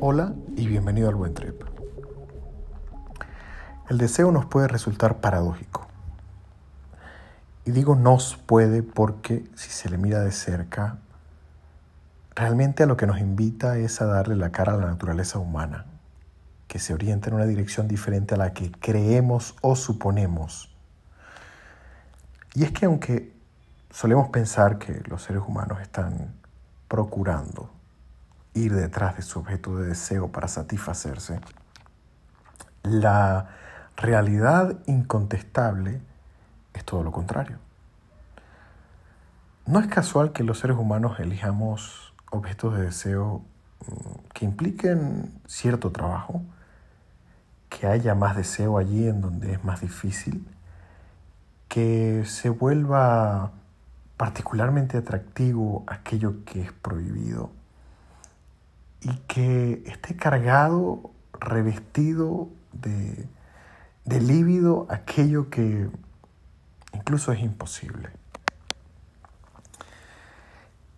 Hola y bienvenido al Buen Trip. El deseo nos puede resultar paradójico. Y digo nos puede porque si se le mira de cerca, realmente a lo que nos invita es a darle la cara a la naturaleza humana, que se orienta en una dirección diferente a la que creemos o suponemos. Y es que aunque solemos pensar que los seres humanos están procurando ir detrás de su objeto de deseo para satisfacerse, la realidad incontestable es todo lo contrario. No es casual que los seres humanos elijamos objetos de deseo mm, que impliquen cierto trabajo, que haya más deseo allí en donde es más difícil, que se vuelva particularmente atractivo aquello que es prohibido y que esté cargado, revestido de, de lívido aquello que incluso es imposible.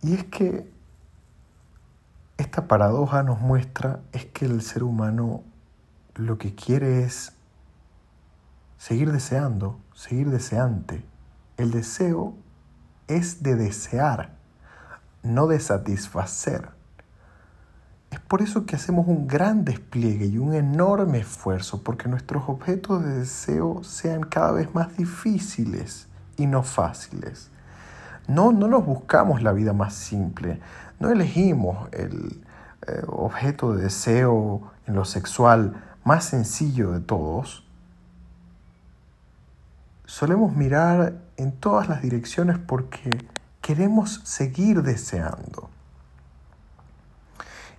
Y es que esta paradoja nos muestra es que el ser humano lo que quiere es seguir deseando, seguir deseante. El deseo es de desear, no de satisfacer. Es por eso que hacemos un gran despliegue y un enorme esfuerzo porque nuestros objetos de deseo sean cada vez más difíciles y no fáciles. No, no nos buscamos la vida más simple, no elegimos el eh, objeto de deseo en lo sexual más sencillo de todos. Solemos mirar en todas las direcciones porque queremos seguir deseando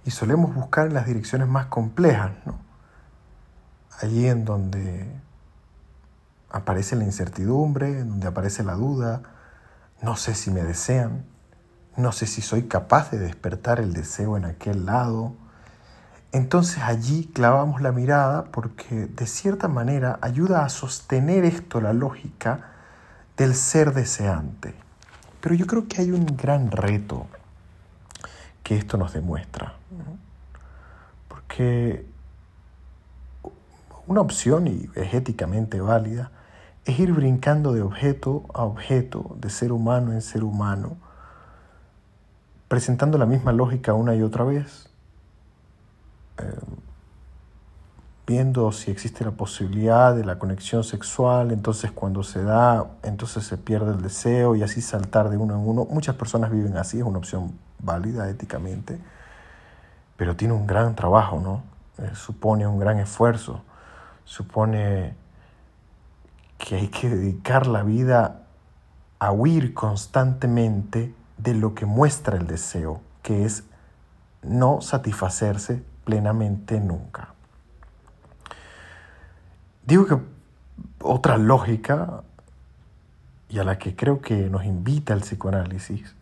y solemos buscar en las direcciones más complejas, ¿no? Allí en donde aparece la incertidumbre, en donde aparece la duda, no sé si me desean, no sé si soy capaz de despertar el deseo en aquel lado. Entonces allí clavamos la mirada porque de cierta manera ayuda a sostener esto la lógica del ser deseante. Pero yo creo que hay un gran reto que esto nos demuestra. Porque una opción, y es éticamente válida, es ir brincando de objeto a objeto, de ser humano en ser humano, presentando la misma lógica una y otra vez, eh, viendo si existe la posibilidad de la conexión sexual, entonces cuando se da, entonces se pierde el deseo y así saltar de uno en uno. Muchas personas viven así, es una opción válida éticamente, pero tiene un gran trabajo, ¿no? Eh, supone un gran esfuerzo, supone que hay que dedicar la vida a huir constantemente de lo que muestra el deseo, que es no satisfacerse plenamente nunca. Digo que otra lógica, y a la que creo que nos invita el psicoanálisis,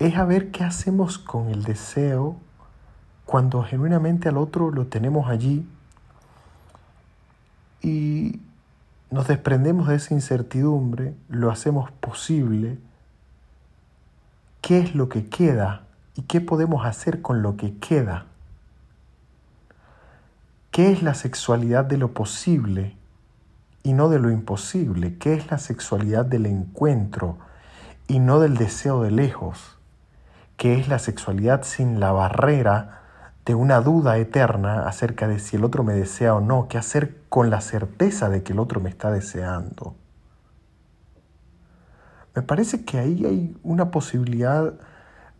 es a ver qué hacemos con el deseo cuando genuinamente al otro lo tenemos allí y nos desprendemos de esa incertidumbre, lo hacemos posible, ¿qué es lo que queda y qué podemos hacer con lo que queda? ¿Qué es la sexualidad de lo posible y no de lo imposible? ¿Qué es la sexualidad del encuentro y no del deseo de lejos? ¿Qué es la sexualidad sin la barrera de una duda eterna acerca de si el otro me desea o no, qué hacer con la certeza de que el otro me está deseando. Me parece que ahí hay una posibilidad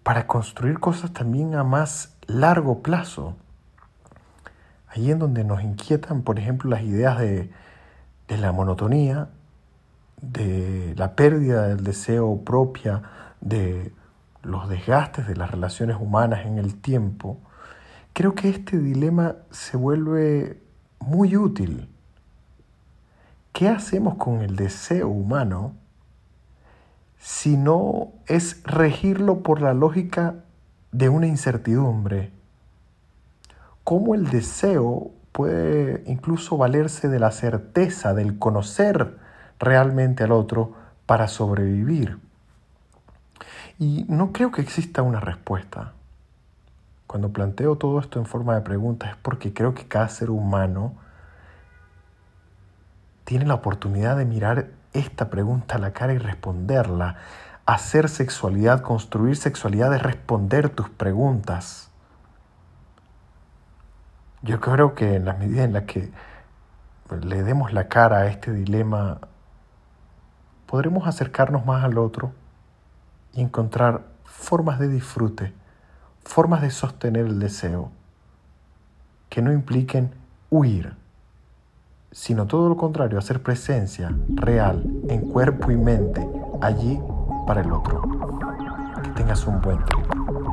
para construir cosas también a más largo plazo. Ahí en donde nos inquietan, por ejemplo, las ideas de, de la monotonía, de la pérdida del deseo propia, de los desgastes de las relaciones humanas en el tiempo, creo que este dilema se vuelve muy útil. ¿Qué hacemos con el deseo humano si no es regirlo por la lógica de una incertidumbre? ¿Cómo el deseo puede incluso valerse de la certeza, del conocer realmente al otro para sobrevivir? Y no creo que exista una respuesta Cuando planteo todo esto en forma de preguntas es porque creo que cada ser humano tiene la oportunidad de mirar esta pregunta a la cara y responderla. Hacer sexualidad, construir sexualidad es responder tus preguntas. Yo creo que en la medida en la que le demos la cara a este dilema, podremos acercarnos más al otro y encontrar formas de disfrute formas de sostener el deseo que no impliquen huir, sino todo lo contrario, hacer presencia real en cuerpo y mente allí para el otro. Que tengas un buen tiempo.